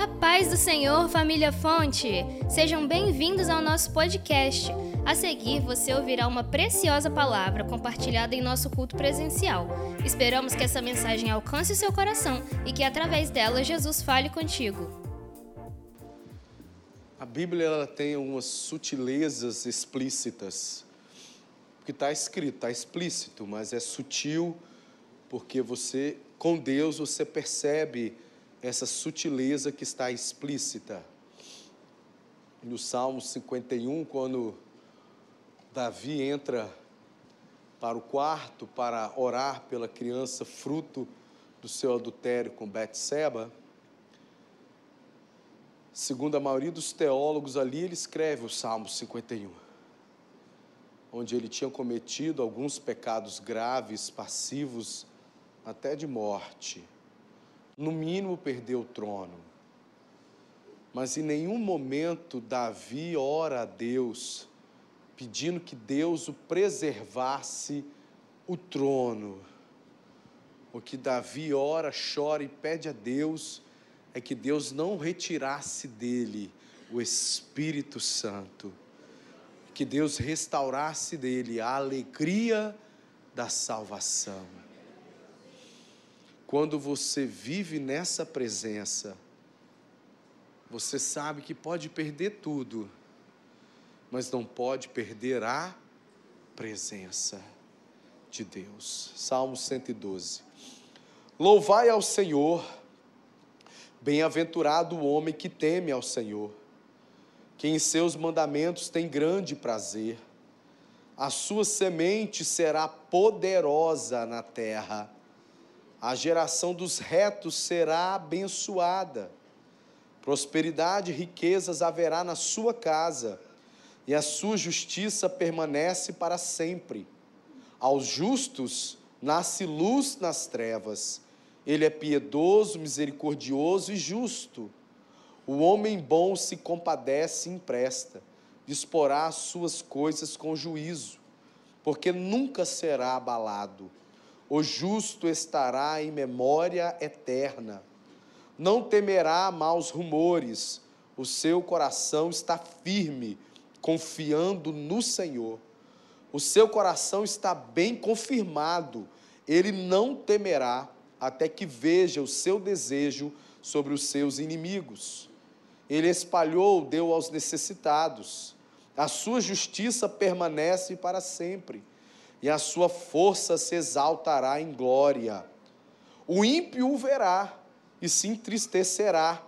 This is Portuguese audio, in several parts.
A paz do Senhor, família Fonte! Sejam bem-vindos ao nosso podcast. A seguir, você ouvirá uma preciosa palavra compartilhada em nosso culto presencial. Esperamos que essa mensagem alcance o seu coração e que, através dela, Jesus fale contigo. A Bíblia ela tem algumas sutilezas explícitas. Porque está escrito, está explícito, mas é sutil, porque você, com Deus, você percebe essa sutileza que está explícita. No Salmo 51, quando Davi entra para o quarto para orar pela criança fruto do seu adultério com Betseba, segundo a maioria dos teólogos ali, ele escreve o Salmo 51, onde ele tinha cometido alguns pecados graves, passivos até de morte no mínimo perdeu o trono. Mas em nenhum momento Davi ora a Deus pedindo que Deus o preservasse o trono. O que Davi ora, chora e pede a Deus é que Deus não retirasse dele o Espírito Santo, que Deus restaurasse dele a alegria da salvação. Quando você vive nessa presença, você sabe que pode perder tudo, mas não pode perder a presença de Deus. Salmo 112. Louvai ao Senhor, bem-aventurado o homem que teme ao Senhor, que em seus mandamentos tem grande prazer. A sua semente será poderosa na terra a geração dos retos será abençoada. Prosperidade e riquezas haverá na sua casa, e a sua justiça permanece para sempre. Aos justos nasce luz nas trevas. Ele é piedoso, misericordioso e justo. O homem bom se compadece e empresta, disporá as suas coisas com juízo, porque nunca será abalado o justo estará em memória eterna. Não temerá maus rumores, o seu coração está firme, confiando no Senhor. O seu coração está bem confirmado, ele não temerá até que veja o seu desejo sobre os seus inimigos. Ele espalhou, deu aos necessitados. A sua justiça permanece para sempre e a sua força se exaltará em glória. O ímpio o verá e se entristecerá,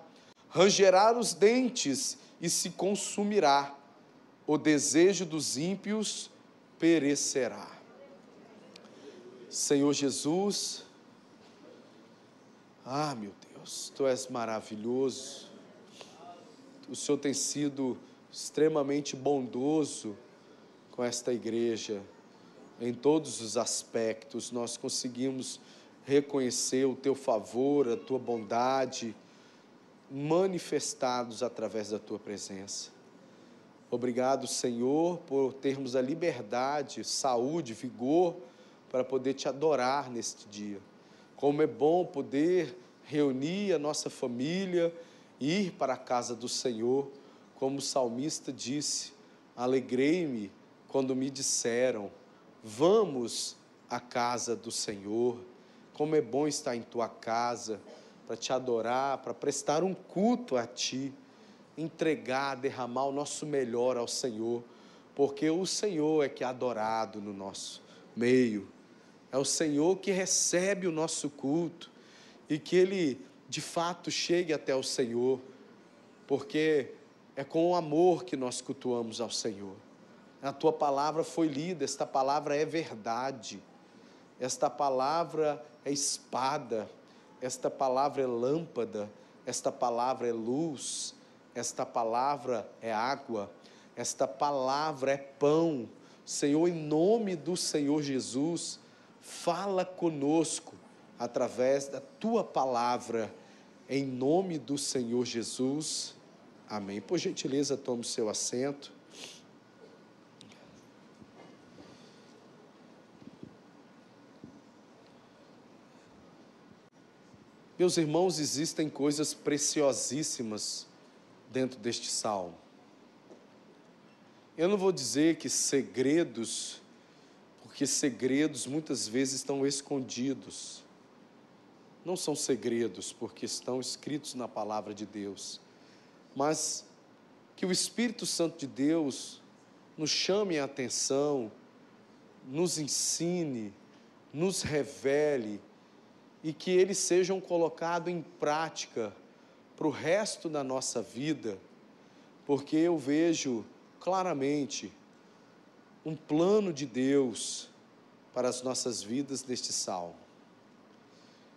rangerá os dentes e se consumirá. O desejo dos ímpios perecerá. Senhor Jesus, ah, meu Deus, tu és maravilhoso. O Senhor tem sido extremamente bondoso com esta igreja em todos os aspectos, nós conseguimos reconhecer o teu favor, a tua bondade, manifestados através da tua presença. Obrigado, Senhor, por termos a liberdade, saúde, vigor para poder te adorar neste dia. Como é bom poder reunir a nossa família, ir para a casa do Senhor, como o salmista disse: Alegrei-me quando me disseram Vamos à casa do Senhor. Como é bom estar em tua casa para te adorar, para prestar um culto a ti, entregar, derramar o nosso melhor ao Senhor, porque o Senhor é que é adorado no nosso meio. É o Senhor que recebe o nosso culto e que ele de fato chegue até o Senhor, porque é com o amor que nós cultuamos ao Senhor a tua palavra foi lida, esta palavra é verdade, esta palavra é espada, esta palavra é lâmpada, esta palavra é luz, esta palavra é água, esta palavra é pão. Senhor, em nome do Senhor Jesus, fala conosco através da tua palavra, em nome do Senhor Jesus. Amém. Por gentileza, tome o seu assento. Meus irmãos, existem coisas preciosíssimas dentro deste salmo. Eu não vou dizer que segredos, porque segredos muitas vezes estão escondidos. Não são segredos, porque estão escritos na palavra de Deus. Mas que o Espírito Santo de Deus nos chame a atenção, nos ensine, nos revele e que eles sejam colocados em prática para o resto da nossa vida, porque eu vejo claramente um plano de Deus para as nossas vidas neste salmo.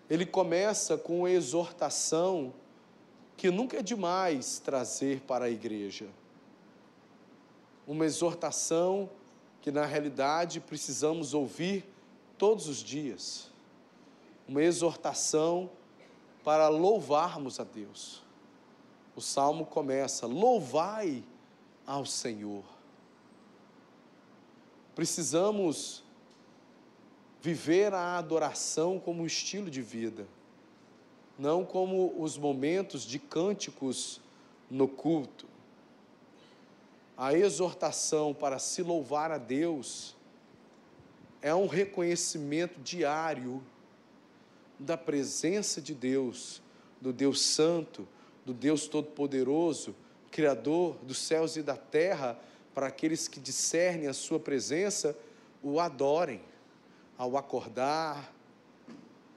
Ele começa com a exortação que nunca é demais trazer para a igreja. Uma exortação que na realidade precisamos ouvir todos os dias. Uma exortação para louvarmos a Deus. O salmo começa: Louvai ao Senhor. Precisamos viver a adoração como um estilo de vida, não como os momentos de cânticos no culto. A exortação para se louvar a Deus é um reconhecimento diário da presença de Deus, do Deus Santo, do Deus Todo-Poderoso, Criador dos céus e da terra, para aqueles que discernem a Sua presença, o adorem ao acordar,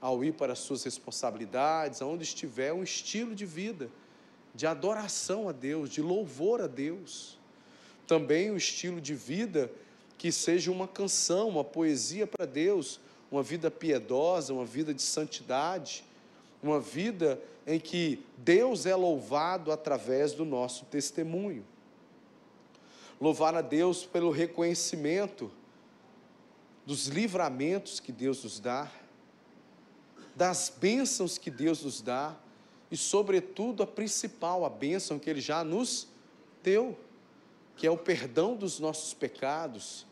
ao ir para as suas responsabilidades, aonde estiver, um estilo de vida de adoração a Deus, de louvor a Deus. Também um estilo de vida que seja uma canção, uma poesia para Deus, uma vida piedosa, uma vida de santidade, uma vida em que Deus é louvado através do nosso testemunho. Louvar a Deus pelo reconhecimento dos livramentos que Deus nos dá, das bênçãos que Deus nos dá e, sobretudo, a principal, a bênção que Ele já nos deu, que é o perdão dos nossos pecados,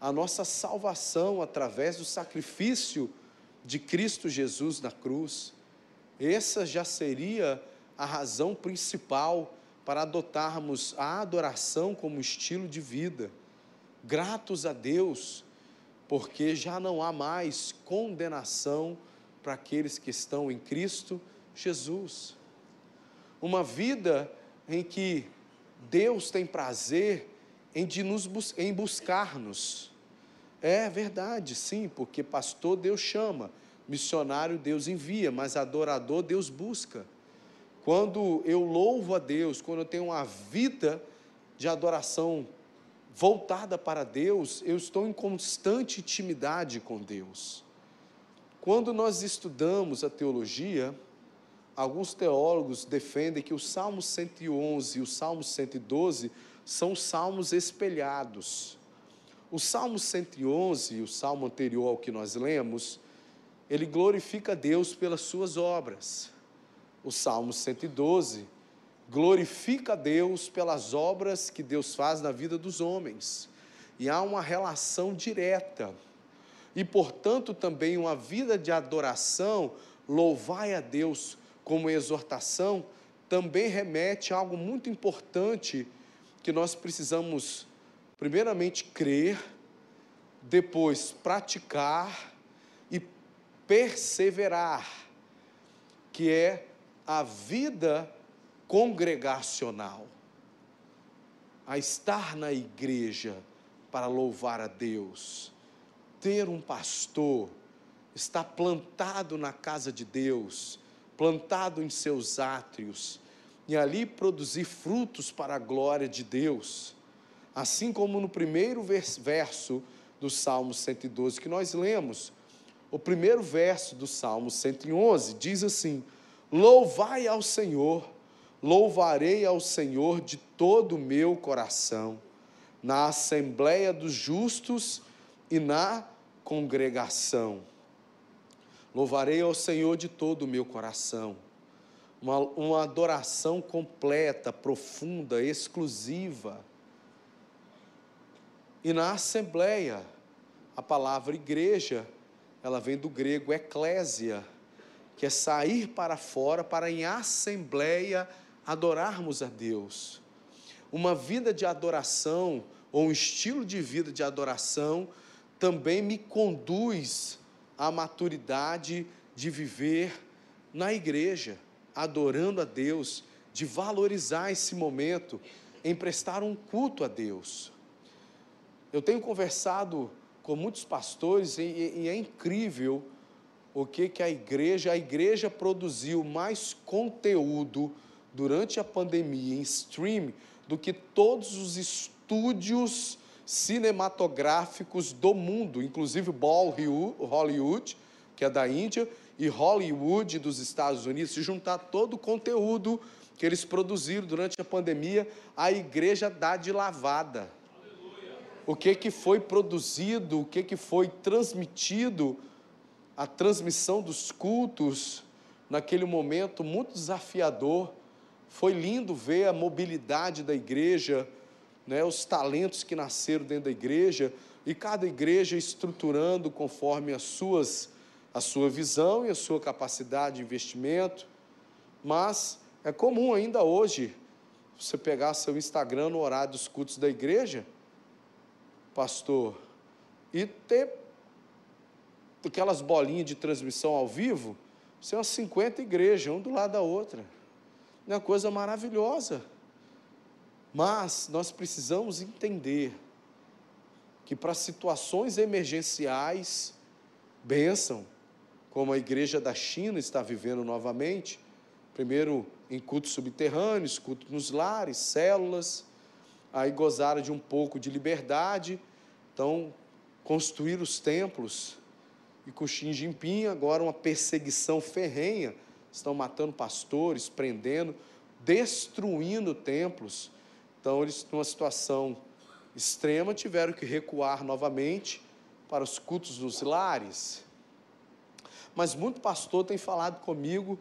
a nossa salvação através do sacrifício de Cristo Jesus na cruz. Essa já seria a razão principal para adotarmos a adoração como estilo de vida. Gratos a Deus, porque já não há mais condenação para aqueles que estão em Cristo Jesus. Uma vida em que Deus tem prazer em, de nos, em buscar-nos. É verdade, sim, porque pastor Deus chama, missionário Deus envia, mas adorador Deus busca. Quando eu louvo a Deus, quando eu tenho uma vida de adoração voltada para Deus, eu estou em constante intimidade com Deus. Quando nós estudamos a teologia, alguns teólogos defendem que o Salmo 111 e o Salmo 112 são salmos espelhados. O Salmo 111, o salmo anterior ao que nós lemos, ele glorifica Deus pelas suas obras. O Salmo 112 glorifica Deus pelas obras que Deus faz na vida dos homens. E há uma relação direta. E, portanto, também uma vida de adoração, louvai a Deus como exortação, também remete a algo muito importante que nós precisamos, primeiramente, crer, depois praticar e perseverar, que é a vida congregacional, a estar na igreja para louvar a Deus, ter um pastor, estar plantado na casa de Deus, plantado em seus átrios, e ali produzir frutos para a glória de Deus. Assim como no primeiro verso do Salmo 112 que nós lemos, o primeiro verso do Salmo 111 diz assim: Louvai ao Senhor, louvarei ao Senhor de todo o meu coração, na assembleia dos justos e na congregação. Louvarei ao Senhor de todo o meu coração uma, uma adoração completa, profunda, exclusiva. E na assembleia, a palavra igreja, ela vem do grego eclésia, que é sair para fora para em assembleia adorarmos a Deus. Uma vida de adoração ou um estilo de vida de adoração também me conduz à maturidade de viver na igreja, adorando a Deus, de valorizar esse momento em prestar um culto a Deus. Eu tenho conversado com muitos pastores e, e é incrível o que, que a igreja, a igreja produziu mais conteúdo durante a pandemia em stream do que todos os estúdios cinematográficos do mundo, inclusive Hollywood, que é da Índia, e Hollywood dos Estados Unidos, se juntar todo o conteúdo que eles produziram durante a pandemia, a igreja dá de lavada. O que que foi produzido, o que que foi transmitido, a transmissão dos cultos naquele momento muito desafiador. Foi lindo ver a mobilidade da igreja, né, os talentos que nasceram dentro da igreja e cada igreja estruturando conforme as suas a sua visão e a sua capacidade de investimento. Mas é comum ainda hoje você pegar seu Instagram no horário dos cultos da igreja, pastor, e ter aquelas bolinhas de transmissão ao vivo, são umas 50 igrejas, um do lado da outra. É uma coisa maravilhosa. Mas nós precisamos entender que para situações emergenciais, bênção, como a igreja da China está vivendo novamente, primeiro em cultos subterrâneos, cultos nos lares, células, aí gozaram de um pouco de liberdade, então construir os templos, e com Xi agora uma perseguição ferrenha, estão matando pastores, prendendo, destruindo templos, então, eles, numa situação extrema, tiveram que recuar novamente para os cultos dos lares. Mas muito pastor tem falado comigo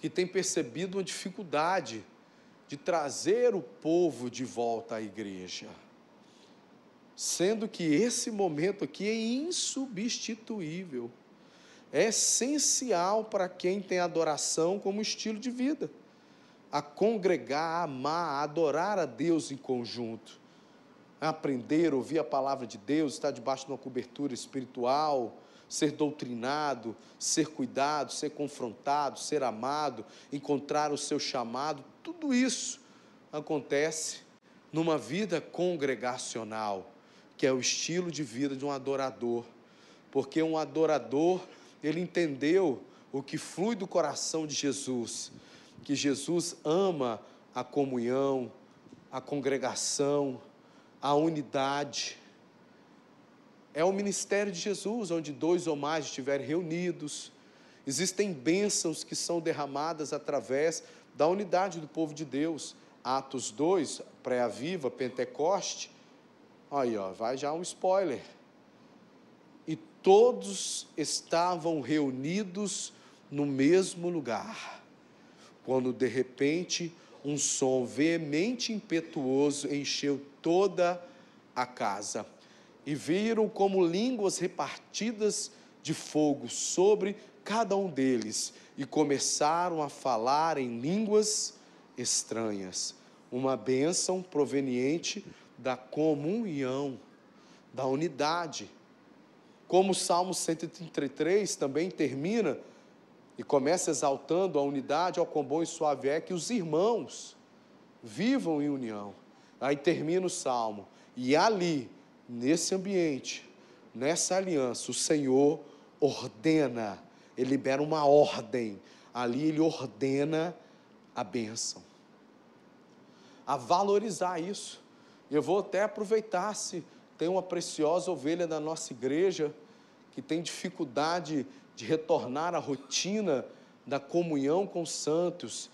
que tem percebido uma dificuldade de trazer o povo de volta à igreja. Sendo que esse momento aqui é insubstituível, é essencial para quem tem adoração como estilo de vida. A congregar, a amar, a adorar a Deus em conjunto, a aprender, ouvir a palavra de Deus, estar debaixo de uma cobertura espiritual, ser doutrinado, ser cuidado, ser confrontado, ser amado, encontrar o seu chamado, tudo isso acontece numa vida congregacional, que é o estilo de vida de um adorador. Porque um adorador, ele entendeu o que flui do coração de Jesus que Jesus ama a comunhão, a congregação, a unidade. É o ministério de Jesus, onde dois ou mais estiverem reunidos. Existem bênçãos que são derramadas através da unidade do povo de Deus. Atos 2, pré-aviva, Pentecoste. Aí, ó, vai já um spoiler. E todos estavam reunidos no mesmo lugar quando de repente um som veemente impetuoso encheu toda a casa. E viram como línguas repartidas de fogo sobre cada um deles, e começaram a falar em línguas estranhas. Uma bênção proveniente da comunhão, da unidade. Como o Salmo 133 também termina e começa exaltando a unidade, ao quão bom e suave é que os irmãos vivam em união. Aí termina o salmo, e ali, nesse ambiente, nessa aliança, o Senhor ordena, ele libera uma ordem, ali ele ordena a bênção, a valorizar isso. Eu vou até aproveitar se tem uma preciosa ovelha da nossa igreja que tem dificuldade de retornar à rotina da comunhão com os santos,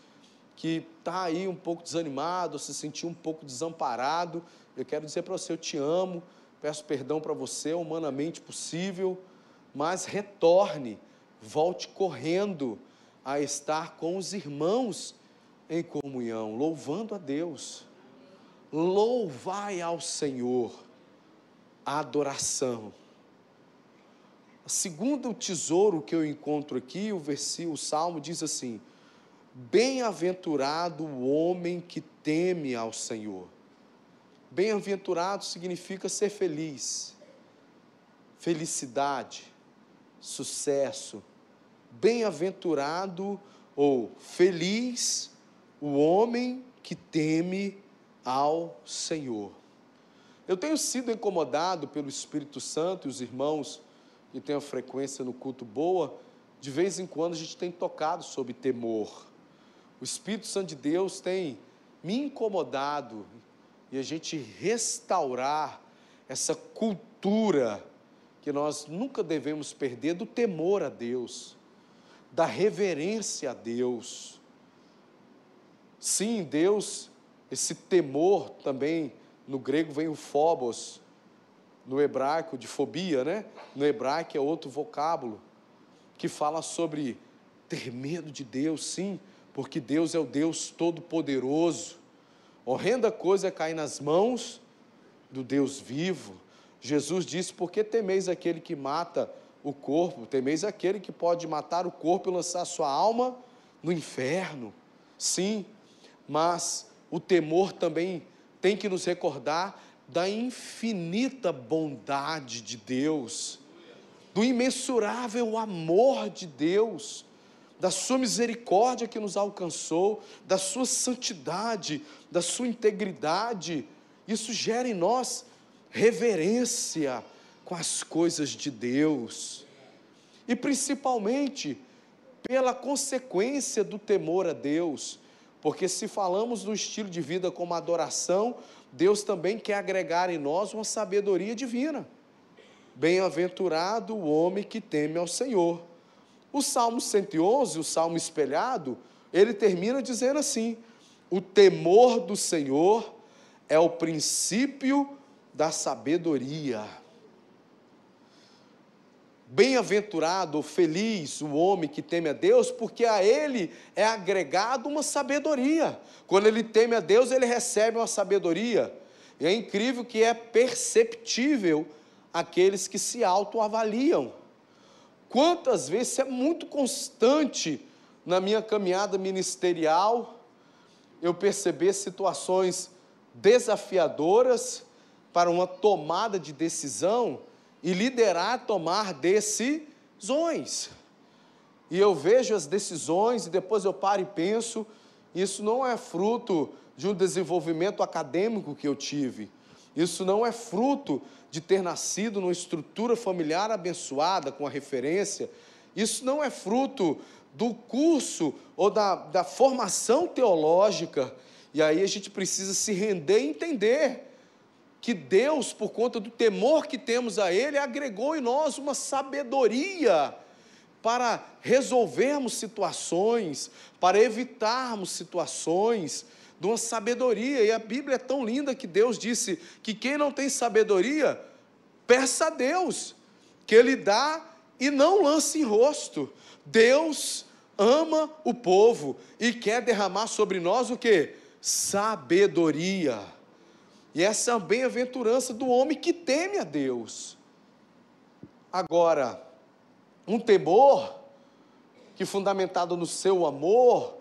que está aí um pouco desanimado, se sentiu um pouco desamparado, eu quero dizer para você: eu te amo, peço perdão para você, humanamente possível, mas retorne, volte correndo a estar com os irmãos em comunhão, louvando a Deus. Louvai ao Senhor, a adoração segundo tesouro que eu encontro aqui, o versículo, o salmo diz assim: Bem-aventurado o homem que teme ao Senhor. Bem-aventurado significa ser feliz, felicidade, sucesso. Bem-aventurado ou feliz o homem que teme ao Senhor. Eu tenho sido incomodado pelo Espírito Santo e os irmãos que têm a frequência no culto boa, de vez em quando a gente tem tocado sobre temor. O Espírito Santo de Deus tem me incomodado e a gente restaurar essa cultura que nós nunca devemos perder do temor a Deus, da reverência a Deus. Sim, Deus, esse temor também no grego vem o phobos, no hebraico de fobia, né? No hebraico é outro vocábulo que fala sobre ter medo de Deus, sim, porque Deus é o Deus todo-poderoso. Horrenda coisa é cair nas mãos do Deus vivo. Jesus disse: Por que temeis aquele que mata o corpo? Temeis aquele que pode matar o corpo e lançar sua alma no inferno. Sim, mas o temor também tem que nos recordar da infinita bondade de Deus, do imensurável amor de Deus, da sua misericórdia que nos alcançou, da sua santidade, da sua integridade. Isso gera em nós reverência com as coisas de Deus. E principalmente pela consequência do temor a Deus porque se falamos do estilo de vida como adoração, Deus também quer agregar em nós uma sabedoria divina. Bem-aventurado o homem que teme ao Senhor. O Salmo 111, o Salmo espelhado, ele termina dizendo assim: O temor do Senhor é o princípio da sabedoria. Bem-aventurado, feliz o homem que teme a Deus, porque a ele é agregado uma sabedoria. Quando ele teme a Deus, ele recebe uma sabedoria. E é incrível que é perceptível aqueles que se autoavaliam. Quantas vezes é muito constante na minha caminhada ministerial eu perceber situações desafiadoras para uma tomada de decisão e liderar tomar decisões. E eu vejo as decisões e depois eu paro e penso, isso não é fruto de um desenvolvimento acadêmico que eu tive. Isso não é fruto de ter nascido numa estrutura familiar abençoada com a referência. Isso não é fruto do curso ou da, da formação teológica. E aí a gente precisa se render e entender que Deus, por conta do temor que temos a Ele, agregou em nós uma sabedoria para resolvermos situações, para evitarmos situações, de uma sabedoria. E a Bíblia é tão linda que Deus disse que quem não tem sabedoria, peça a Deus, que Ele dá e não lance em rosto. Deus ama o povo e quer derramar sobre nós o que? Sabedoria. E essa é a bem-aventurança do homem que teme a Deus. Agora, um temor que fundamentado no seu amor,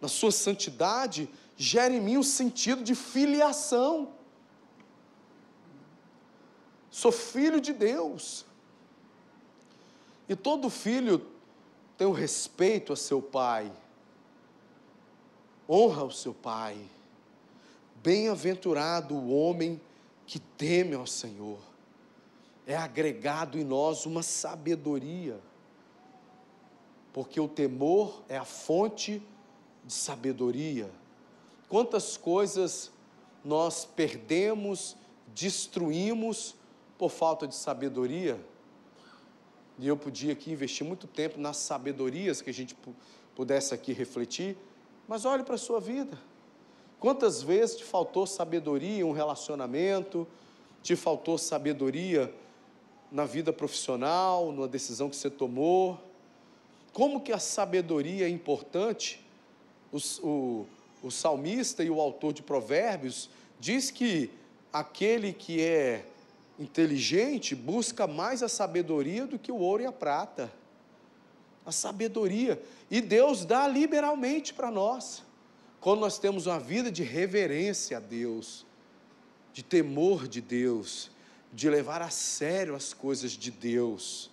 na sua santidade, gera em mim um sentido de filiação. Sou filho de Deus. E todo filho tem o um respeito a seu pai, honra o seu pai. Bem-aventurado o homem que teme ao Senhor. É agregado em nós uma sabedoria, porque o temor é a fonte de sabedoria. Quantas coisas nós perdemos, destruímos por falta de sabedoria? E eu podia aqui investir muito tempo nas sabedorias que a gente pudesse aqui refletir, mas olhe para a sua vida. Quantas vezes te faltou sabedoria em um relacionamento, te faltou sabedoria na vida profissional, numa decisão que você tomou? Como que a sabedoria é importante? O, o, o salmista e o autor de Provérbios diz que aquele que é inteligente busca mais a sabedoria do que o ouro e a prata. A sabedoria. E Deus dá liberalmente para nós. Quando nós temos uma vida de reverência a Deus, de temor de Deus, de levar a sério as coisas de Deus.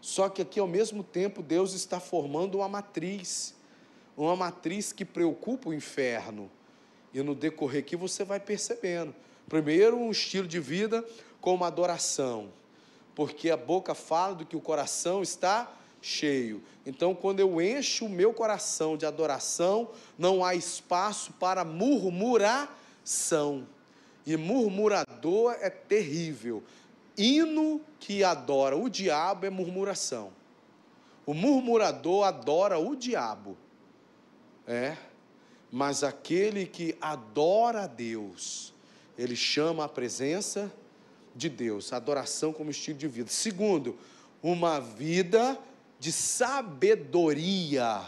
Só que aqui, ao mesmo tempo, Deus está formando uma matriz, uma matriz que preocupa o inferno. E no decorrer aqui você vai percebendo. Primeiro, um estilo de vida como adoração, porque a boca fala do que o coração está cheio. Então, quando eu encho o meu coração de adoração, não há espaço para murmuração. E murmurador é terrível. Hino que adora o diabo é murmuração. O murmurador adora o diabo. É. Mas aquele que adora a Deus, ele chama a presença de Deus, adoração como estilo de vida. Segundo, uma vida de sabedoria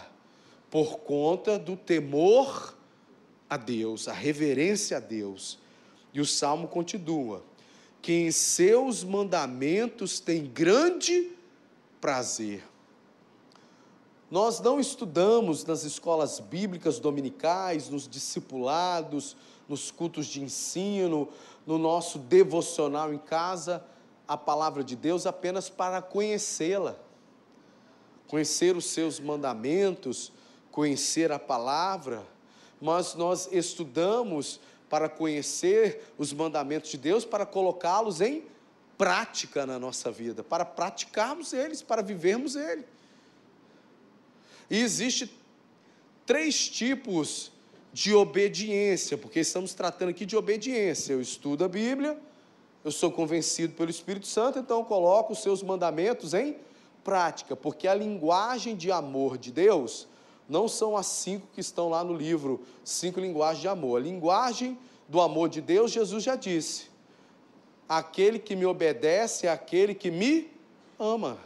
por conta do temor a Deus, a reverência a Deus. E o salmo continua: que em seus mandamentos tem grande prazer. Nós não estudamos nas escolas bíblicas dominicais, nos discipulados, nos cultos de ensino, no nosso devocional em casa, a palavra de Deus apenas para conhecê-la, conhecer os seus mandamentos, conhecer a palavra, mas nós estudamos para conhecer os mandamentos de Deus, para colocá-los em prática na nossa vida, para praticarmos eles, para vivermos ele. E existe três tipos de obediência, porque estamos tratando aqui de obediência. Eu estudo a Bíblia, eu sou convencido pelo Espírito Santo, então eu coloco os seus mandamentos em prática, porque a linguagem de amor de Deus não são as cinco que estão lá no livro, cinco linguagens de amor. A linguagem do amor de Deus, Jesus já disse: aquele que me obedece é aquele que me ama.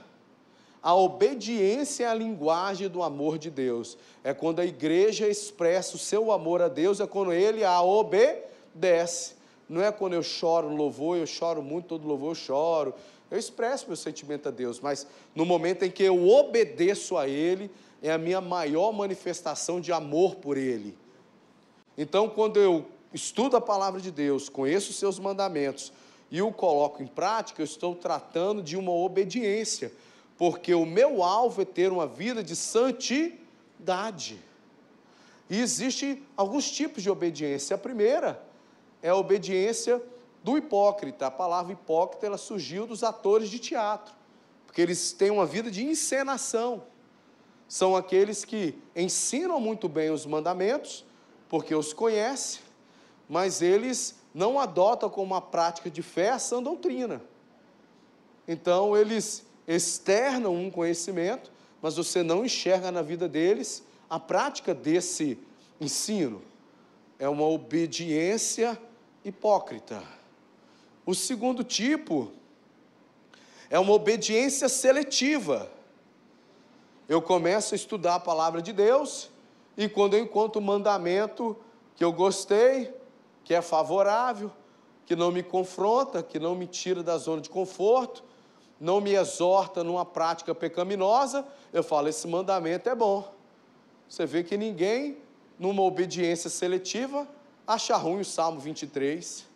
A obediência é a linguagem do amor de Deus. É quando a igreja expressa o seu amor a Deus, é quando ele a obedece. Não é quando eu choro louvor, eu choro muito, todo louvor eu choro. Eu expresso meu sentimento a Deus, mas no momento em que eu obedeço a Ele, é a minha maior manifestação de amor por Ele. Então, quando eu estudo a palavra de Deus, conheço os seus mandamentos e o coloco em prática, eu estou tratando de uma obediência, porque o meu alvo é ter uma vida de santidade. E existe alguns tipos de obediência. A primeira é a obediência do hipócrita. A palavra hipócrita ela surgiu dos atores de teatro, porque eles têm uma vida de encenação são aqueles que ensinam muito bem os mandamentos, porque os conhecem, mas eles não adotam como uma prática de fé essa doutrina. Então, eles externam um conhecimento, mas você não enxerga na vida deles a prática desse ensino. É uma obediência hipócrita. O segundo tipo é uma obediência seletiva eu começo a estudar a palavra de Deus, e quando eu encontro um mandamento que eu gostei, que é favorável, que não me confronta, que não me tira da zona de conforto, não me exorta numa prática pecaminosa, eu falo: esse mandamento é bom. Você vê que ninguém, numa obediência seletiva, acha ruim o Salmo 23.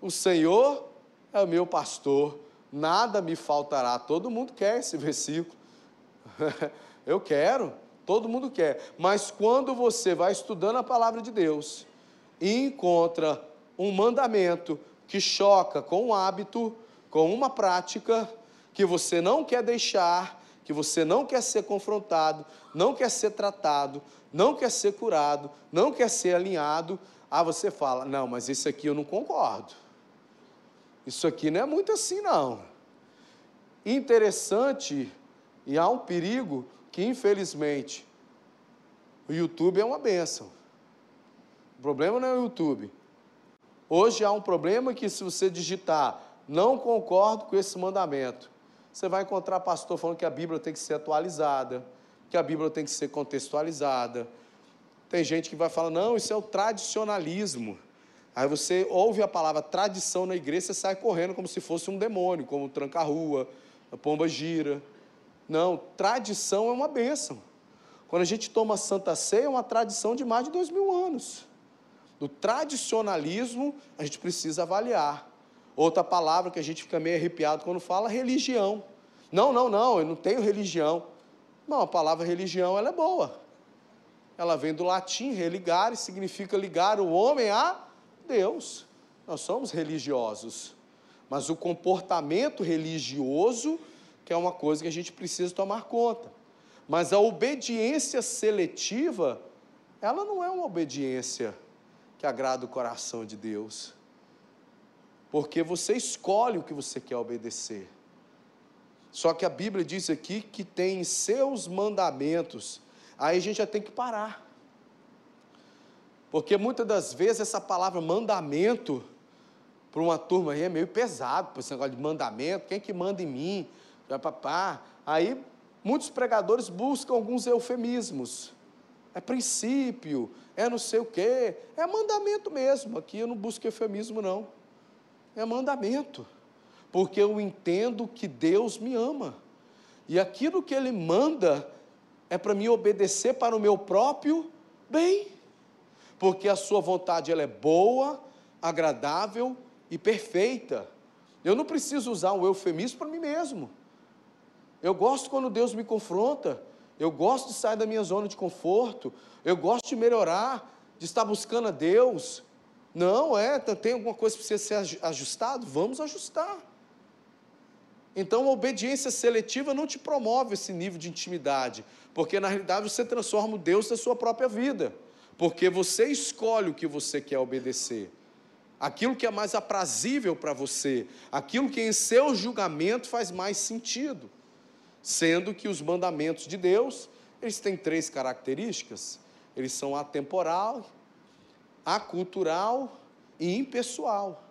O Senhor é o meu pastor, nada me faltará. Todo mundo quer esse versículo. Eu quero, todo mundo quer. Mas quando você vai estudando a palavra de Deus e encontra um mandamento que choca com um hábito, com uma prática que você não quer deixar, que você não quer ser confrontado, não quer ser tratado, não quer ser curado, não quer ser alinhado, ah, você fala: "Não, mas isso aqui eu não concordo. Isso aqui não é muito assim não". Interessante e há um perigo que, infelizmente, o YouTube é uma benção. O problema não é o YouTube. Hoje há um problema que, se você digitar, não concordo com esse mandamento, você vai encontrar pastor falando que a Bíblia tem que ser atualizada, que a Bíblia tem que ser contextualizada. Tem gente que vai falar, não, isso é o tradicionalismo. Aí você ouve a palavra tradição na igreja, você sai correndo como se fosse um demônio, como tranca-rua, a pomba gira. Não, tradição é uma bênção. Quando a gente toma Santa Ceia, é uma tradição de mais de dois mil anos. Do tradicionalismo, a gente precisa avaliar. Outra palavra que a gente fica meio arrepiado quando fala, religião. Não, não, não, eu não tenho religião. Não, a palavra religião ela é boa. Ela vem do latim, religare, significa ligar o homem a Deus. Nós somos religiosos. Mas o comportamento religioso, que é uma coisa que a gente precisa tomar conta. Mas a obediência seletiva, ela não é uma obediência que agrada o coração de Deus. Porque você escolhe o que você quer obedecer. Só que a Bíblia diz aqui que tem seus mandamentos. Aí a gente já tem que parar. Porque muitas das vezes essa palavra mandamento, para uma turma aí é meio pesado, esse negócio de mandamento, quem que manda em mim? Aí muitos pregadores buscam alguns eufemismos. É princípio, é não sei o quê. É mandamento mesmo. Aqui eu não busco eufemismo, não. É mandamento porque eu entendo que Deus me ama. E aquilo que Ele manda é para me obedecer para o meu próprio bem, porque a Sua vontade ela é boa, agradável e perfeita. Eu não preciso usar um eufemismo para mim mesmo. Eu gosto quando Deus me confronta. Eu gosto de sair da minha zona de conforto. Eu gosto de melhorar, de estar buscando a Deus. Não, é, tem alguma coisa que precisa ser ajustado? Vamos ajustar. Então a obediência seletiva não te promove esse nível de intimidade, porque na realidade você transforma o Deus da sua própria vida, porque você escolhe o que você quer obedecer. Aquilo que é mais aprazível para você, aquilo que em seu julgamento faz mais sentido. Sendo que os mandamentos de Deus, eles têm três características. Eles são atemporal, acultural e impessoal.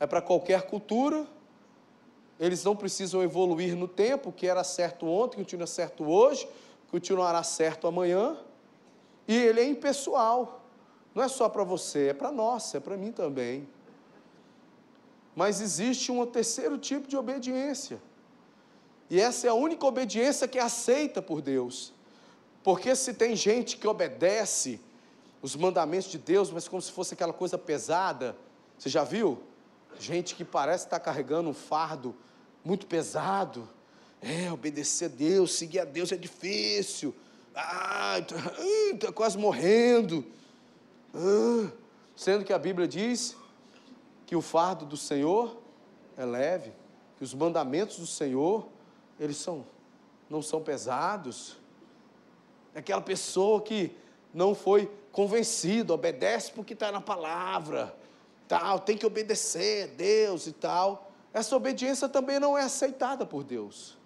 É para qualquer cultura, eles não precisam evoluir no tempo, que era certo ontem, continua certo hoje, continuará certo amanhã. E ele é impessoal. Não é só para você, é para nós, é para mim também. Mas existe um terceiro tipo de obediência. E essa é a única obediência que é aceita por Deus. Porque se tem gente que obedece os mandamentos de Deus, mas como se fosse aquela coisa pesada, você já viu? Gente que parece estar carregando um fardo muito pesado. É, obedecer a Deus, seguir a Deus é difícil. Ah, está quase morrendo. Ah, sendo que a Bíblia diz que o fardo do Senhor é leve, que os mandamentos do Senhor, eles são, não são pesados. É aquela pessoa que não foi convencido, obedece porque está na palavra, tal, tem que obedecer a Deus e tal essa obediência também não é aceitada por Deus.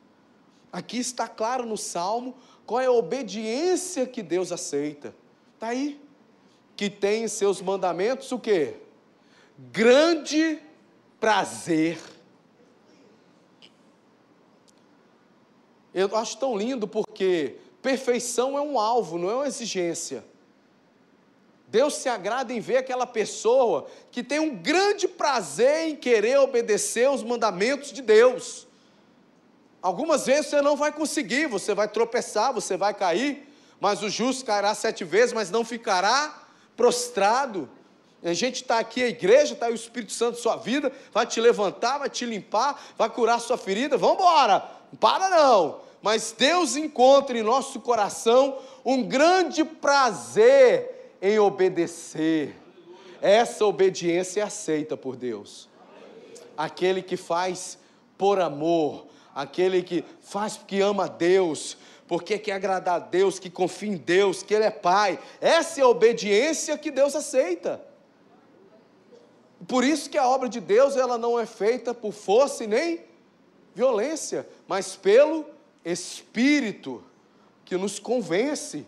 Aqui está claro no Salmo qual é a obediência que Deus aceita. Está aí. Que tem em seus mandamentos o quê? Grande prazer. Eu acho tão lindo porque perfeição é um alvo, não é uma exigência. Deus se agrada em ver aquela pessoa que tem um grande prazer em querer obedecer os mandamentos de Deus. Algumas vezes você não vai conseguir, você vai tropeçar, você vai cair, mas o justo cairá sete vezes, mas não ficará prostrado. A gente está aqui, a igreja, está aí o Espírito Santo sua vida, vai te levantar, vai te limpar, vai curar sua ferida, vamos embora, não para não. Mas Deus encontra em nosso coração um grande prazer em obedecer. Essa obediência é aceita por Deus. Aquele que faz por amor, aquele que faz porque ama a Deus, porque quer agradar a Deus, que confia em Deus, que Ele é Pai. Essa é a obediência que Deus aceita. Por isso que a obra de Deus ela não é feita por força e nem violência, mas pelo Espírito que nos convence.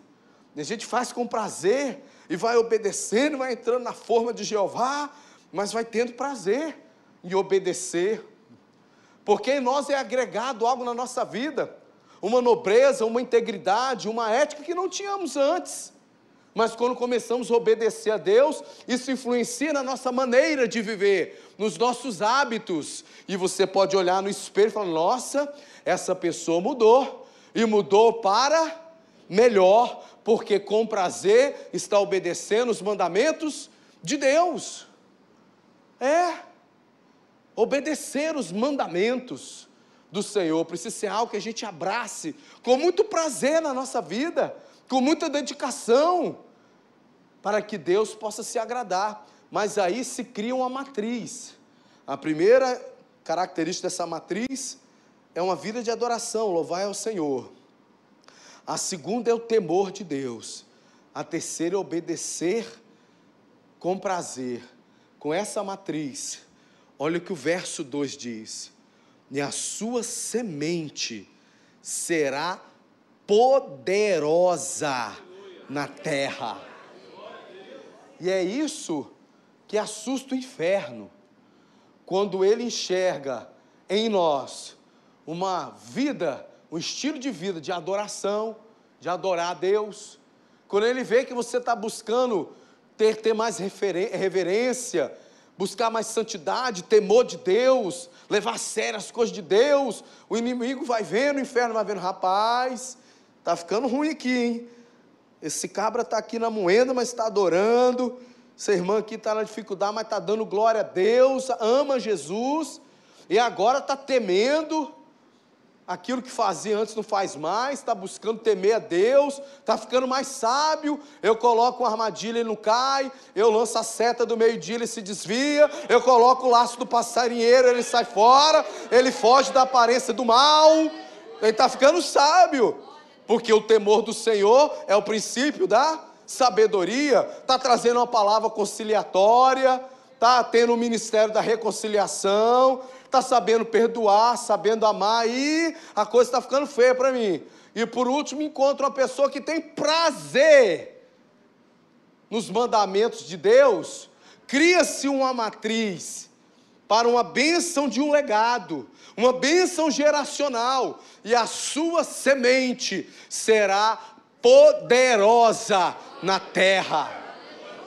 A gente faz com prazer, e vai obedecendo, vai entrando na forma de Jeová, mas vai tendo prazer em obedecer, porque em nós é agregado algo na nossa vida, uma nobreza, uma integridade, uma ética que não tínhamos antes. Mas quando começamos a obedecer a Deus, isso influencia na nossa maneira de viver, nos nossos hábitos. E você pode olhar no espelho e falar: nossa, essa pessoa mudou. E mudou para melhor, porque com prazer está obedecendo os mandamentos de Deus. É, obedecer os mandamentos do Senhor precisa ser algo que a gente abrace com muito prazer na nossa vida, com muita dedicação, para que Deus possa se agradar. Mas aí se cria uma matriz. A primeira característica dessa matriz é uma vida de adoração, louvar ao Senhor. A segunda é o temor de Deus. A terceira é obedecer com prazer. Com essa matriz, olha o que o verso 2 diz: E a sua semente será poderosa na terra. E é isso que assusta o inferno, quando ele enxerga em nós uma vida um estilo de vida de adoração, de adorar a Deus. Quando ele vê que você está buscando ter, ter mais reverência, buscar mais santidade, temor de Deus, levar a sério as coisas de Deus, o inimigo vai vendo, o inferno vai vendo, rapaz, está ficando ruim aqui, hein? Esse cabra está aqui na moenda, mas está adorando. Essa irmã aqui está na dificuldade, mas está dando glória a Deus, ama Jesus, e agora está temendo aquilo que fazia antes não faz mais, está buscando temer a Deus, está ficando mais sábio. Eu coloco uma armadilha, ele não cai. Eu lanço a seta do meio-dia, ele se desvia. Eu coloco o laço do passarinheiro, ele sai fora. Ele foge da aparência do mal. Ele está ficando sábio, porque o temor do Senhor é o princípio da sabedoria. Está trazendo uma palavra conciliatória, está tendo o ministério da reconciliação está sabendo perdoar, sabendo amar, e a coisa está ficando feia para mim. E por último, encontro uma pessoa que tem prazer nos mandamentos de Deus, cria-se uma matriz para uma bênção de um legado, uma bênção geracional, e a sua semente será poderosa na terra.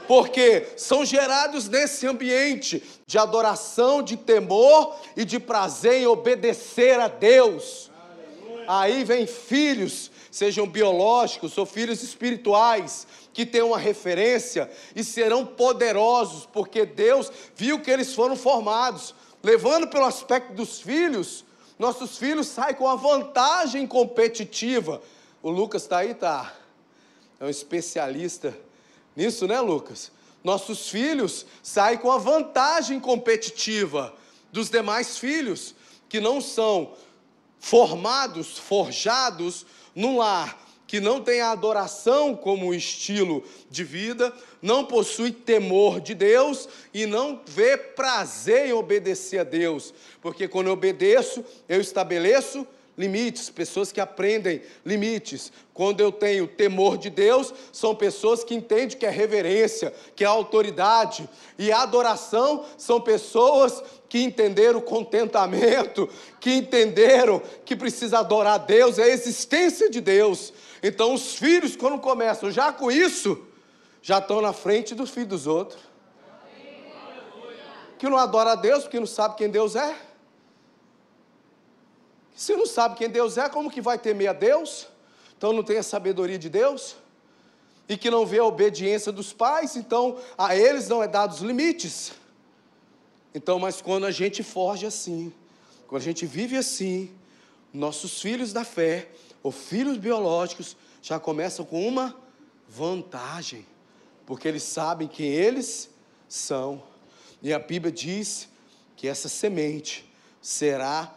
Porque são gerados nesse ambiente de adoração, de temor e de prazer em obedecer a Deus. Aí vem filhos, sejam biológicos ou filhos espirituais, que têm uma referência e serão poderosos, porque Deus viu que eles foram formados. Levando pelo aspecto dos filhos, nossos filhos saem com a vantagem competitiva. O Lucas está aí, tá? É um especialista nisso, né, Lucas? Nossos filhos saem com a vantagem competitiva dos demais filhos, que não são formados, forjados num lar que não tem a adoração como estilo de vida, não possui temor de Deus e não vê prazer em obedecer a Deus, porque quando eu obedeço, eu estabeleço limites, pessoas que aprendem limites. Quando eu tenho temor de Deus, são pessoas que entendem que é reverência, que é autoridade. E adoração são pessoas que entenderam o contentamento, que entenderam que precisa adorar a Deus, é a existência de Deus. Então, os filhos, quando começam já com isso, já estão na frente dos filhos dos outros. Que não adora a Deus porque não sabe quem Deus é. Se não sabe quem Deus é, como que vai temer a Deus? Então não tem a sabedoria de Deus? E que não vê a obediência dos pais, então a eles não é dados limites. Então, mas quando a gente forge assim, quando a gente vive assim, nossos filhos da fé, ou filhos biológicos, já começam com uma vantagem, porque eles sabem quem eles são. E a Bíblia diz que essa semente será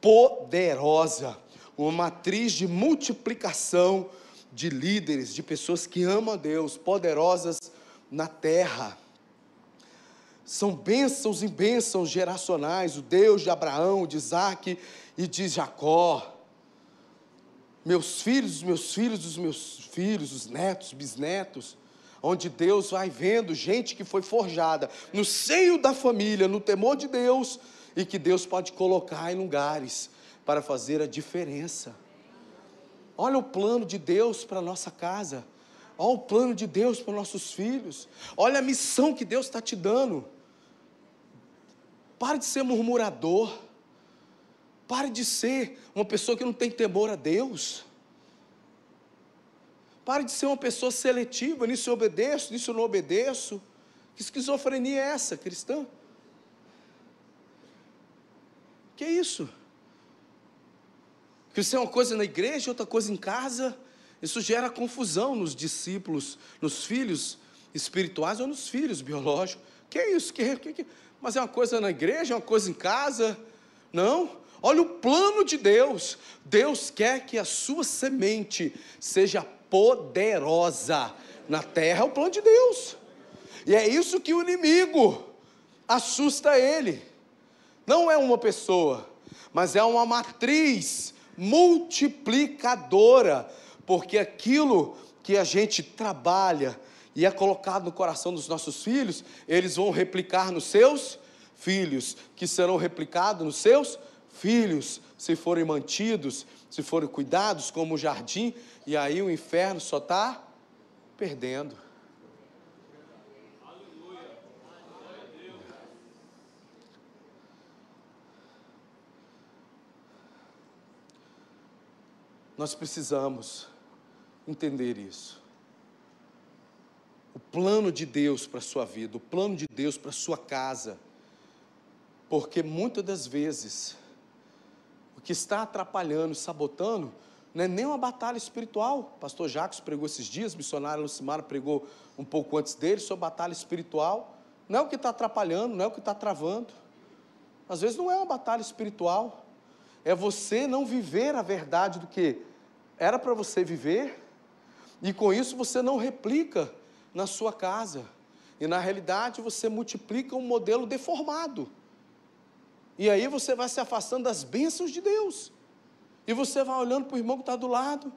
poderosa, uma matriz de multiplicação de líderes, de pessoas que amam a Deus, poderosas na terra. São bênçãos e bênçãos geracionais, o Deus de Abraão, de Isaac e de Jacó. Meus filhos, os meus filhos, os meus filhos, os netos, bisnetos, onde Deus vai vendo gente que foi forjada no seio da família, no temor de Deus, e que Deus pode colocar em lugares para fazer a diferença. Olha o plano de Deus para nossa casa. Olha o plano de Deus para nossos filhos. Olha a missão que Deus está te dando. Pare de ser murmurador. Pare de ser uma pessoa que não tem temor a Deus. Pare de ser uma pessoa seletiva, nisso eu obedeço, nisso eu não obedeço. Que esquizofrenia é essa, cristã? Que é isso? Que isso é uma coisa na igreja, outra coisa em casa. Isso gera confusão nos discípulos, nos filhos espirituais ou nos filhos biológicos. Que é isso? Que, que, que, mas é uma coisa na igreja, é uma coisa em casa? Não. Olha o plano de Deus. Deus quer que a sua semente seja poderosa na terra. É o plano de Deus. E é isso que o inimigo assusta ele. Não é uma pessoa, mas é uma matriz multiplicadora porque aquilo que a gente trabalha e é colocado no coração dos nossos filhos, eles vão replicar nos seus filhos, que serão replicados nos seus filhos, se forem mantidos, se forem cuidados como o jardim, e aí o inferno só está perdendo. Nós precisamos entender isso. O plano de Deus para a sua vida, o plano de Deus para a sua casa. Porque muitas das vezes, o que está atrapalhando, sabotando, não é nem uma batalha espiritual. Pastor Jacques pregou esses dias, missionário Lucimar pregou um pouco antes dele sobre batalha espiritual. Não é o que está atrapalhando, não é o que está travando. Às vezes não é uma batalha espiritual. É você não viver a verdade do que era para você viver e com isso você não replica na sua casa. E na realidade você multiplica um modelo deformado. E aí você vai se afastando das bênçãos de Deus. E você vai olhando para o irmão que está do lado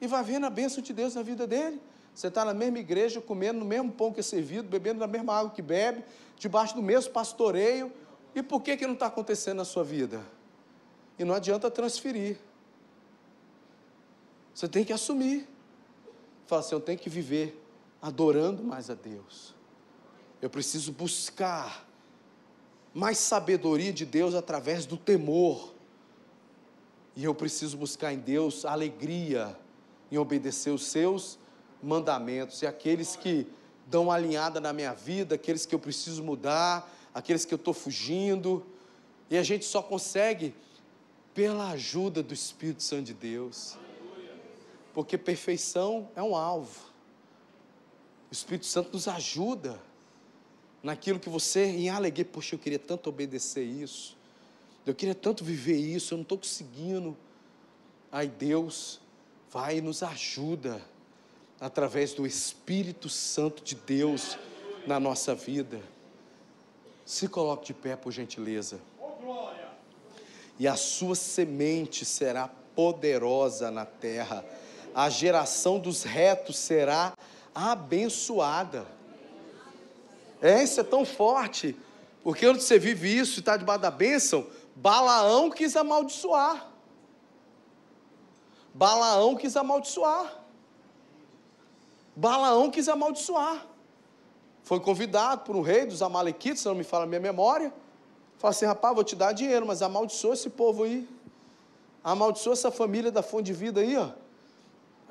e vai vendo a bênção de Deus na vida dele. Você está na mesma igreja, comendo no mesmo pão que é servido, bebendo na mesma água que bebe, debaixo do mesmo pastoreio. E por que, que não está acontecendo na sua vida? E não adianta transferir. Você tem que assumir. Fala assim: eu tenho que viver adorando mais a Deus. Eu preciso buscar mais sabedoria de Deus através do temor. E eu preciso buscar em Deus alegria em obedecer os seus mandamentos. E aqueles que dão alinhada na minha vida, aqueles que eu preciso mudar, aqueles que eu estou fugindo. E a gente só consegue pela ajuda do Espírito Santo de Deus porque perfeição é um alvo. O Espírito Santo nos ajuda naquilo que você, em alegria, poxa, eu queria tanto obedecer isso, eu queria tanto viver isso, eu não estou conseguindo. Aí Deus vai e nos ajuda através do Espírito Santo de Deus na nossa vida. Se coloque de pé, por gentileza. E a sua semente será poderosa na terra a geração dos retos será abençoada. É, isso é tão forte, porque quando você vive isso e está debaixo da bênção, Balaão quis amaldiçoar. Balaão quis amaldiçoar. Balaão quis amaldiçoar. Foi convidado por um rei dos Amalequitas, se não me fala a minha memória. Falou assim: rapaz, vou te dar dinheiro, mas amaldiçoa esse povo aí. Amaldiçoa essa família da fonte de vida aí, ó.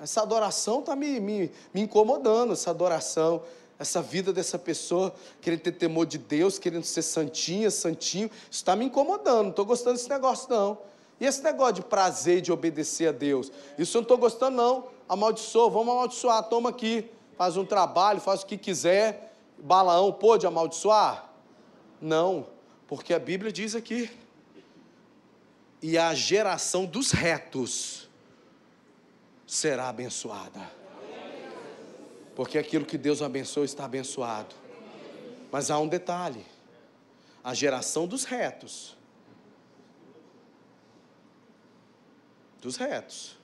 Essa adoração está me, me, me incomodando, essa adoração, essa vida dessa pessoa querendo ter temor de Deus, querendo ser santinha, santinho, está me incomodando, não estou gostando desse negócio não. E esse negócio de prazer de obedecer a Deus, isso eu não estou gostando não, amaldiçoa, vamos amaldiçoar, toma aqui, faz um trabalho, faz o que quiser, Balaão pôde amaldiçoar? Não, porque a Bíblia diz aqui, e a geração dos retos, será abençoada. Porque aquilo que Deus abençoa está abençoado. Mas há um detalhe: a geração dos retos. Dos retos.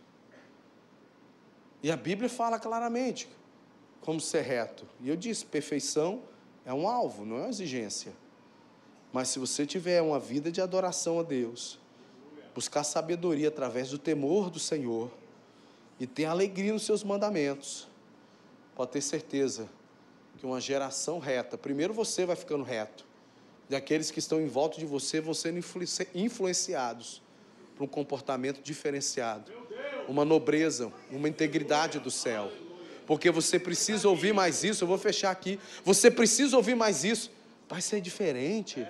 E a Bíblia fala claramente como ser reto. E eu disse: perfeição é um alvo, não é uma exigência. Mas se você tiver uma vida de adoração a Deus, buscar sabedoria através do temor do Senhor, e ter alegria nos seus mandamentos, pode ter certeza que uma geração reta, primeiro você vai ficando reto, e aqueles que estão em volta de você vão sendo influenciados para um comportamento diferenciado, uma nobreza, uma integridade do céu. Porque você precisa ouvir mais isso, eu vou fechar aqui. Você precisa ouvir mais isso. Vai ser diferente.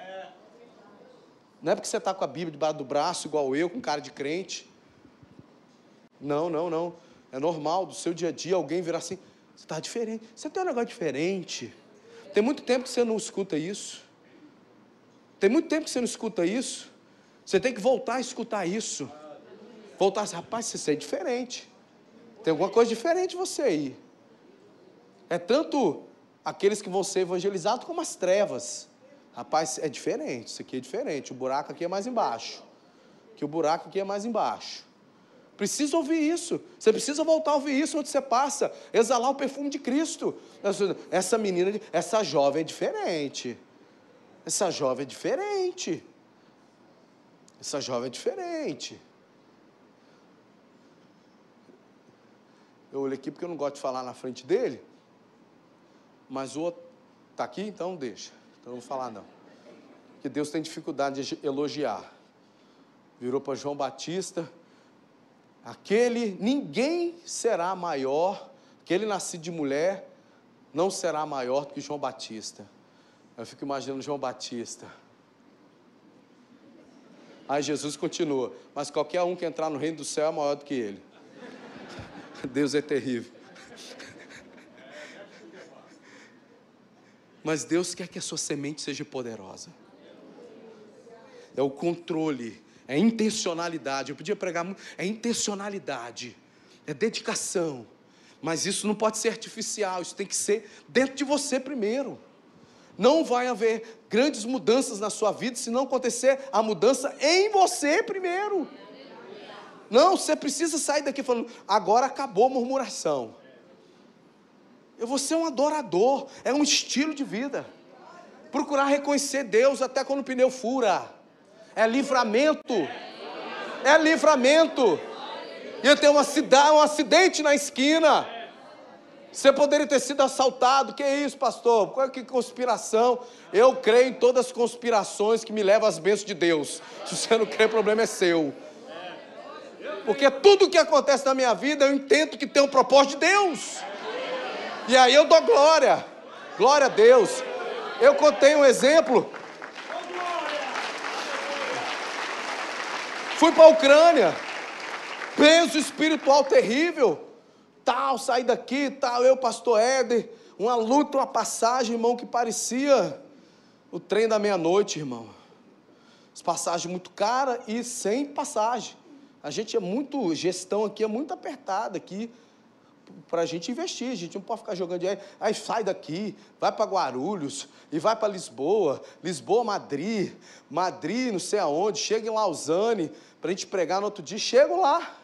Não é porque você está com a Bíblia debaixo do braço, igual eu, com cara de crente. Não, não, não. É normal do seu dia a dia alguém virar assim: você está diferente. Você tem um negócio diferente. Tem muito tempo que você não escuta isso. Tem muito tempo que você não escuta isso. Você tem que voltar a escutar isso. Voltar assim, rapaz, você é diferente. Tem alguma coisa diferente você aí. É tanto aqueles que vão ser evangelizados como as trevas. Rapaz, é diferente, isso aqui é diferente. O buraco aqui é mais embaixo. Que o buraco aqui é mais embaixo. Precisa ouvir isso. Você precisa voltar a ouvir isso onde você passa. Exalar o perfume de Cristo. Essa menina, essa jovem é diferente. Essa jovem é diferente. Essa jovem é diferente. Eu olhei aqui porque eu não gosto de falar na frente dele. Mas o outro está aqui, então deixa. Então não vou falar não. Que Deus tem dificuldade de elogiar. Virou para João Batista. Aquele, ninguém será maior, aquele nascido de mulher, não será maior do que João Batista. Eu fico imaginando João Batista. Aí Jesus continua, mas qualquer um que entrar no reino do céu é maior do que ele. Deus é terrível. Mas Deus quer que a sua semente seja poderosa. É o controle, é intencionalidade. Eu podia pregar é intencionalidade, é dedicação. Mas isso não pode ser artificial, isso tem que ser dentro de você primeiro. Não vai haver grandes mudanças na sua vida se não acontecer a mudança em você primeiro. Não, você precisa sair daqui falando, agora acabou a murmuração. Eu vou ser um adorador, é um estilo de vida. Procurar reconhecer Deus até quando o pneu fura. É livramento. É livramento. Uma cidade, um acidente na esquina. Você poderia ter sido assaltado. Que é isso, pastor? Qual é que conspiração? Eu creio em todas as conspirações que me levam às bênçãos de Deus. Se você não crê, o problema é seu. Porque tudo que acontece na minha vida, eu entendo que tem um propósito de Deus. E aí eu dou glória. Glória a Deus. Eu contei um exemplo. Fui para a Ucrânia. Peso espiritual terrível. Tal, saí daqui, tal, eu, pastor Éder. Uma luta, uma passagem, irmão, que parecia o trem da meia-noite, irmão. As passagens muito cara e sem passagem. A gente é muito, gestão aqui é muito apertada aqui para a gente investir. A gente não pode ficar jogando dinheiro. Aí sai daqui, vai para Guarulhos e vai para Lisboa, Lisboa, Madrid, Madrid, não sei aonde, chega em Lausanne para a gente pregar no outro dia. Chego lá,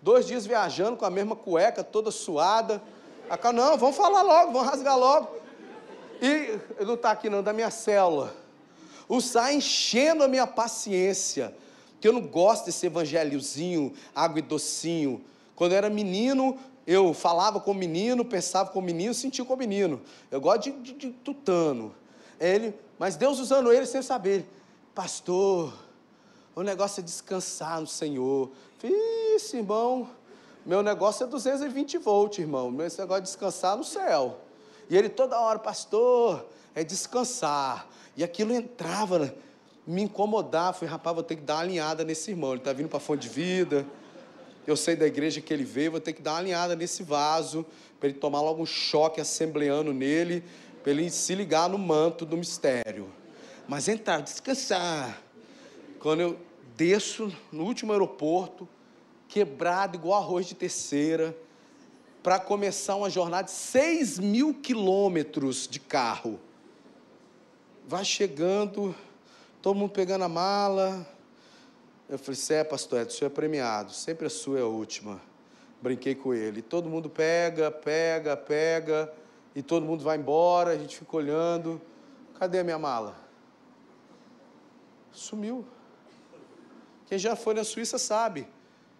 dois dias viajando com a mesma cueca, toda suada. Acá, não, vamos falar logo, vamos rasgar logo. E não está aqui não, da minha célula. O sai enchendo a minha paciência, que eu não gosto desse evangelhozinho, água e docinho. Quando eu era menino, eu falava com o menino, pensava com o menino, sentia com o menino. Eu gosto de, de, de tutano. Ele, mas Deus usando ele sem saber. Pastor, o negócio é descansar no Senhor. Isso, irmão. Meu negócio é 220 volts, irmão. Meu negócio é descansar no céu. E ele toda hora, pastor, é descansar. E aquilo entrava, me incomodava. Falei, rapaz, vou ter que dar uma alinhada nesse irmão. Ele está vindo para a fonte de vida eu sei da igreja que ele veio, vou ter que dar uma alinhada nesse vaso, para ele tomar logo um choque assembleando nele, para ele se ligar no manto do mistério. Mas entrar, descansar. Quando eu desço no último aeroporto, quebrado igual arroz de terceira, para começar uma jornada de 6 mil quilômetros de carro. Vai chegando, todo mundo pegando a mala, eu falei, você é pastor Edson, o senhor é premiado, sempre a sua é a última. Brinquei com ele. todo mundo pega, pega, pega, e todo mundo vai embora, a gente fica olhando. Cadê a minha mala? Sumiu. Quem já foi na Suíça sabe.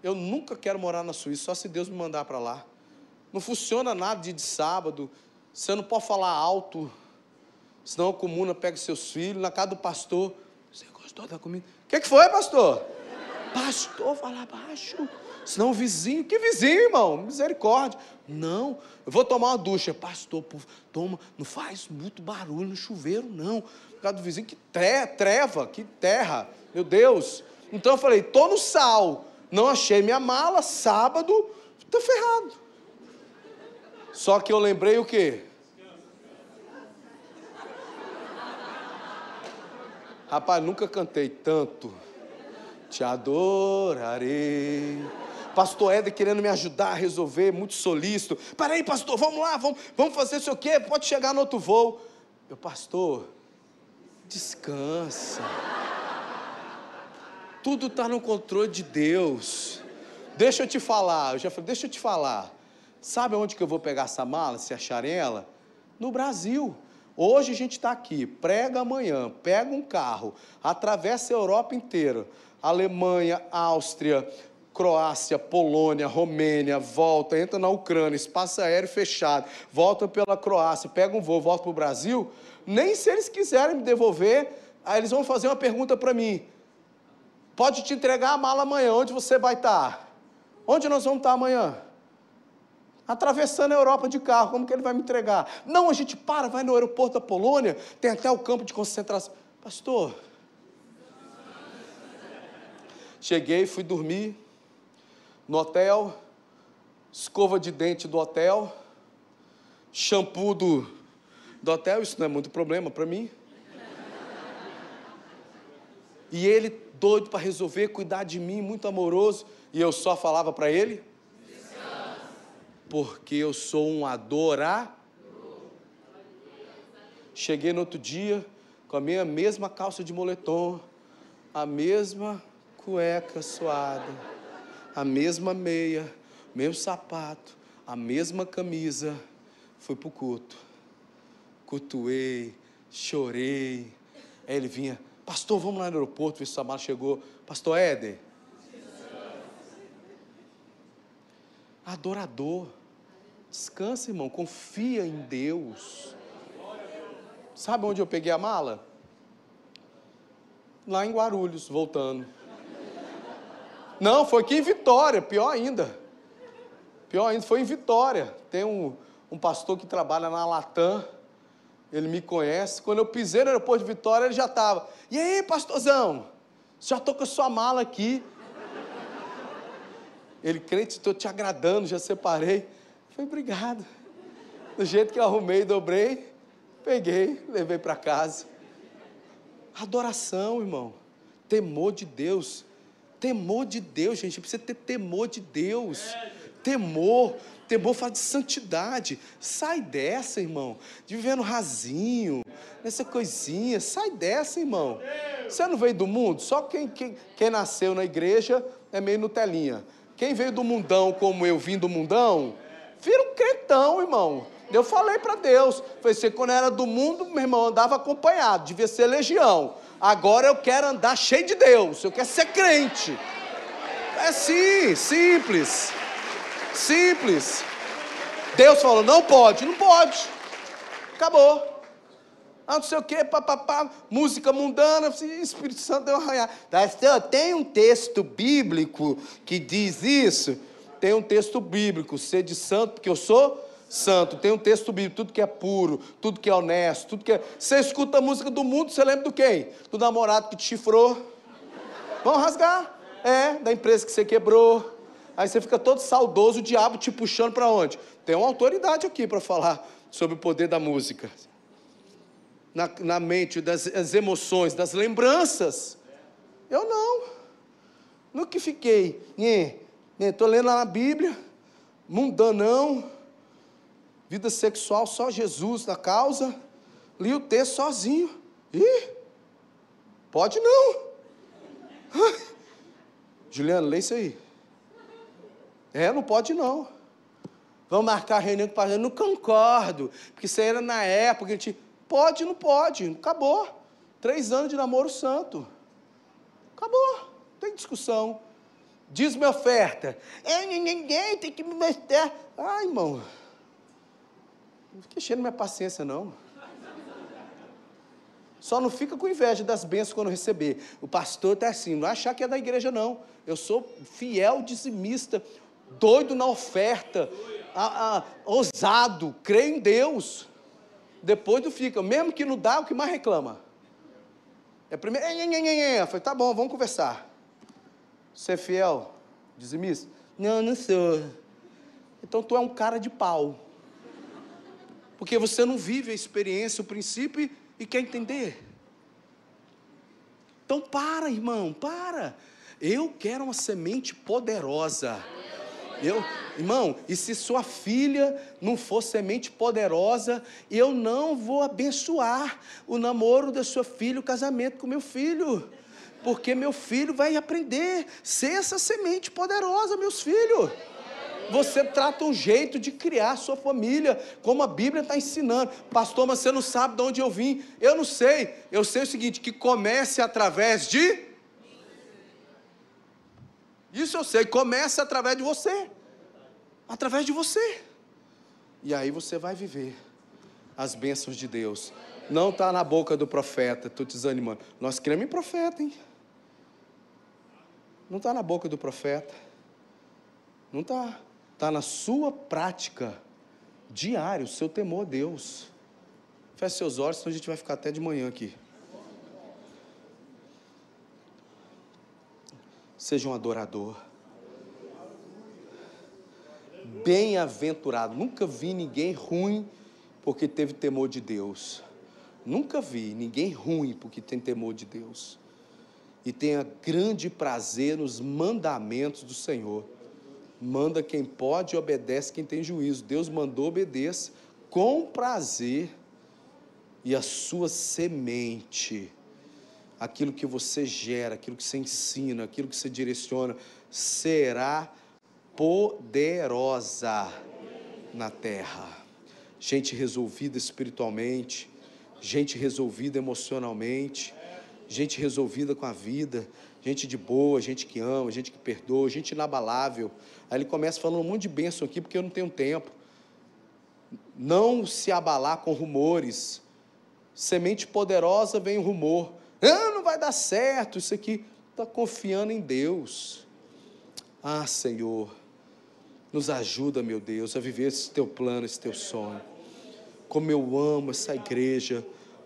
Eu nunca quero morar na Suíça, só se Deus me mandar para lá. Não funciona nada de, de sábado. Você não pode falar alto, senão a comuna pega seus filhos. Na casa do pastor, gostou da comida? O que, que foi, pastor? Pastor, fala baixo. Senão o vizinho, que vizinho, irmão? Misericórdia. Não, eu vou tomar uma ducha. Pastor, toma, não faz muito barulho no chuveiro, não. Por causa do vizinho, que tre, treva, que terra. Meu Deus. Então eu falei, tô no sal. Não achei minha mala, sábado, tô ferrado. Só que eu lembrei o quê? Rapaz, nunca cantei tanto. Te adorarei. Pastor Éder querendo me ajudar a resolver, muito solícito. Peraí, pastor, vamos lá, vamos, vamos fazer isso o quê? Pode chegar no outro voo. Meu pastor, descansa. Tudo está no controle de Deus. Deixa eu te falar, eu já falei, deixa eu te falar. Sabe onde que eu vou pegar essa mala, se acharem ela? No Brasil. Hoje a gente está aqui, prega amanhã, pega um carro, atravessa a Europa inteira, Alemanha, Áustria, Croácia, Polônia, Romênia, volta, entra na Ucrânia, espaço aéreo fechado, volta pela Croácia, pega um voo, volta para o Brasil, nem se eles quiserem me devolver, aí eles vão fazer uma pergunta para mim. Pode te entregar a mala amanhã, onde você vai estar? Onde nós vamos estar amanhã? Atravessando a Europa de carro, como que ele vai me entregar? Não, a gente para, vai no aeroporto da Polônia, tem até o campo de concentração. Pastor, cheguei, fui dormir, no hotel, escova de dente do hotel, shampoo do, do hotel, isso não é muito problema para mim. E ele doido para resolver, cuidar de mim, muito amoroso, e eu só falava para ele: Porque eu sou um adorador. Cheguei no outro dia com a minha mesma calça de moletom, a mesma cueca suada a mesma meia, mesmo sapato, a mesma camisa, fui para o culto. Cultuei, chorei. Aí ele vinha, pastor, vamos lá no aeroporto, ver se o mala chegou. Pastor Éder. Adorador. Descansa, irmão, confia em Deus. Sabe onde eu peguei a mala? Lá em Guarulhos, voltando. Não, foi aqui em Vitória, pior ainda. Pior ainda, foi em Vitória. Tem um, um pastor que trabalha na Latam, ele me conhece. Quando eu pisei no aeroporto de Vitória, ele já estava. E aí, pastorzão? Já estou com a sua mala aqui. Ele, crente, estou te agradando, já separei. Foi obrigado. Do jeito que eu arrumei, dobrei, peguei, levei para casa. Adoração, irmão. Temor de Deus. Temor de Deus, gente, precisa ter temor de Deus. Temor, temor fala de santidade. Sai dessa, irmão, de vivendo rasinho, nessa coisinha. Sai dessa, irmão. Você não veio do mundo? Só quem, quem, quem nasceu na igreja é meio Nutelinha. Quem veio do mundão como eu vim do mundão, vira um cretão, irmão. Eu falei para Deus, falei, você quando era do mundo, meu irmão, andava acompanhado, devia ser legião. Agora eu quero andar cheio de Deus, eu quero ser crente. É sim, simples. Simples. Deus falou: não pode, não pode. Acabou. Ah, não sei o que, papapá, música mundana, Espírito Santo deu arranhar. Tem um texto bíblico que diz isso? Tem um texto bíblico, ser de santo, porque eu sou santo, tem um texto bíblico, tudo que é puro, tudo que é honesto, tudo que é. Você escuta a música do mundo, você lembra do quem? Do namorado que te chifrou. Vamos rasgar? É, da empresa que você quebrou. Aí você fica todo saudoso, o diabo te puxando para onde? Tem uma autoridade aqui para falar sobre o poder da música. Na, na mente, das, emoções, das lembranças. Eu não. No que fiquei, estou lendo lá na Bíblia, mundanão, vida sexual só Jesus na causa, li o texto sozinho. Ih, pode não. Ai. Juliano, lê isso aí. É, não pode não. Vamos marcar reunião com o pastor. Não concordo, porque isso era na época. A gente, pode, não pode. Acabou. Três anos de namoro santo. Acabou. Não tem discussão. Diz minha oferta. É, ninguém tem que me mostrar. Ai, irmão. Não fica enchendo minha paciência, não. Só não fica com inveja das bênçãos quando receber. O pastor está assim, não achar que é da igreja, não. Eu sou fiel dizimista, doido na oferta, a, a, ousado, creio em Deus. Depois do fica, mesmo que não dá, o que mais reclama? É primeiro, eu falei, tá bom, vamos conversar. Você é fiel, dizimista? Não, não sou. Então tu é um cara de pau. Porque você não vive a experiência, o princípio e quer entender. Então para, irmão, para. Eu quero uma semente poderosa. Eu, irmão, e se sua filha não for semente poderosa, eu não vou abençoar o namoro da sua filha, o casamento com meu filho. Porque meu filho vai aprender ser essa semente poderosa, meus filhos. Você trata um jeito de criar sua família, como a Bíblia está ensinando. Pastor, mas você não sabe de onde eu vim. Eu não sei. Eu sei o seguinte: que comece através de. Isso eu sei, comece através de você. Através de você. E aí você vai viver as bênçãos de Deus. Não está na boca do profeta, estou desanimando. Nós cremos em profeta, hein? Não está na boca do profeta. Não está está na sua prática diária, o seu temor a Deus. Feche seus olhos, senão a gente vai ficar até de manhã aqui. Seja um adorador. Bem-aventurado. Nunca vi ninguém ruim porque teve temor de Deus. Nunca vi ninguém ruim porque tem temor de Deus. E tenha grande prazer nos mandamentos do Senhor manda quem pode e obedece quem tem juízo. Deus mandou, obedeça com prazer, e a sua semente, aquilo que você gera, aquilo que você ensina, aquilo que você direciona, será poderosa na terra. Gente resolvida espiritualmente, gente resolvida emocionalmente, gente resolvida com a vida, gente de boa, gente que ama, gente que perdoa, gente inabalável. Aí ele começa falando um monte de bênção aqui, porque eu não tenho tempo. Não se abalar com rumores. Semente poderosa vem o rumor. Ah, não vai dar certo, isso aqui. Está confiando em Deus. Ah, Senhor, nos ajuda, meu Deus, a viver esse teu plano, esse teu sonho. Como eu amo essa igreja,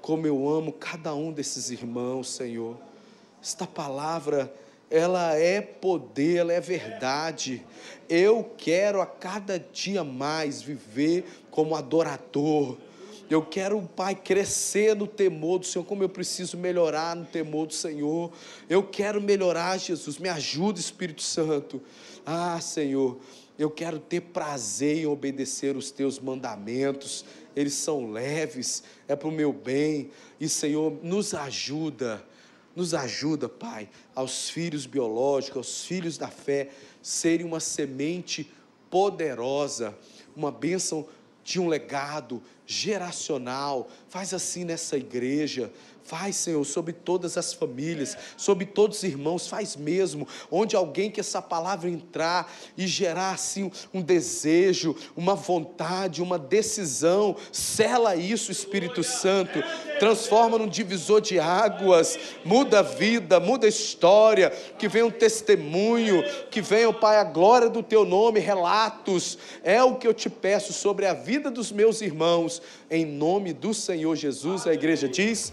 como eu amo cada um desses irmãos, Senhor. Esta palavra, ela é poder, ela é verdade. Eu quero a cada dia mais viver como adorador. Eu quero, Pai, crescer no temor do Senhor, como eu preciso melhorar no temor do Senhor. Eu quero melhorar, Jesus, me ajuda, Espírito Santo. Ah, Senhor, eu quero ter prazer em obedecer os teus mandamentos, eles são leves, é para o meu bem. E, Senhor, nos ajuda nos ajuda, Pai, aos filhos biológicos, aos filhos da fé, serem uma semente poderosa, uma bênção de um legado geracional. Faz assim nessa igreja, Faz, Senhor, sobre todas as famílias, sobre todos os irmãos, faz mesmo, onde alguém que essa palavra entrar e gerar assim um desejo, uma vontade, uma decisão, sela isso, Espírito Santo, transforma num divisor de águas, muda a vida, muda a história, que venha um testemunho, que venha, Pai, a glória do teu nome, relatos, é o que eu te peço sobre a vida dos meus irmãos, em nome do Senhor Jesus, a igreja diz.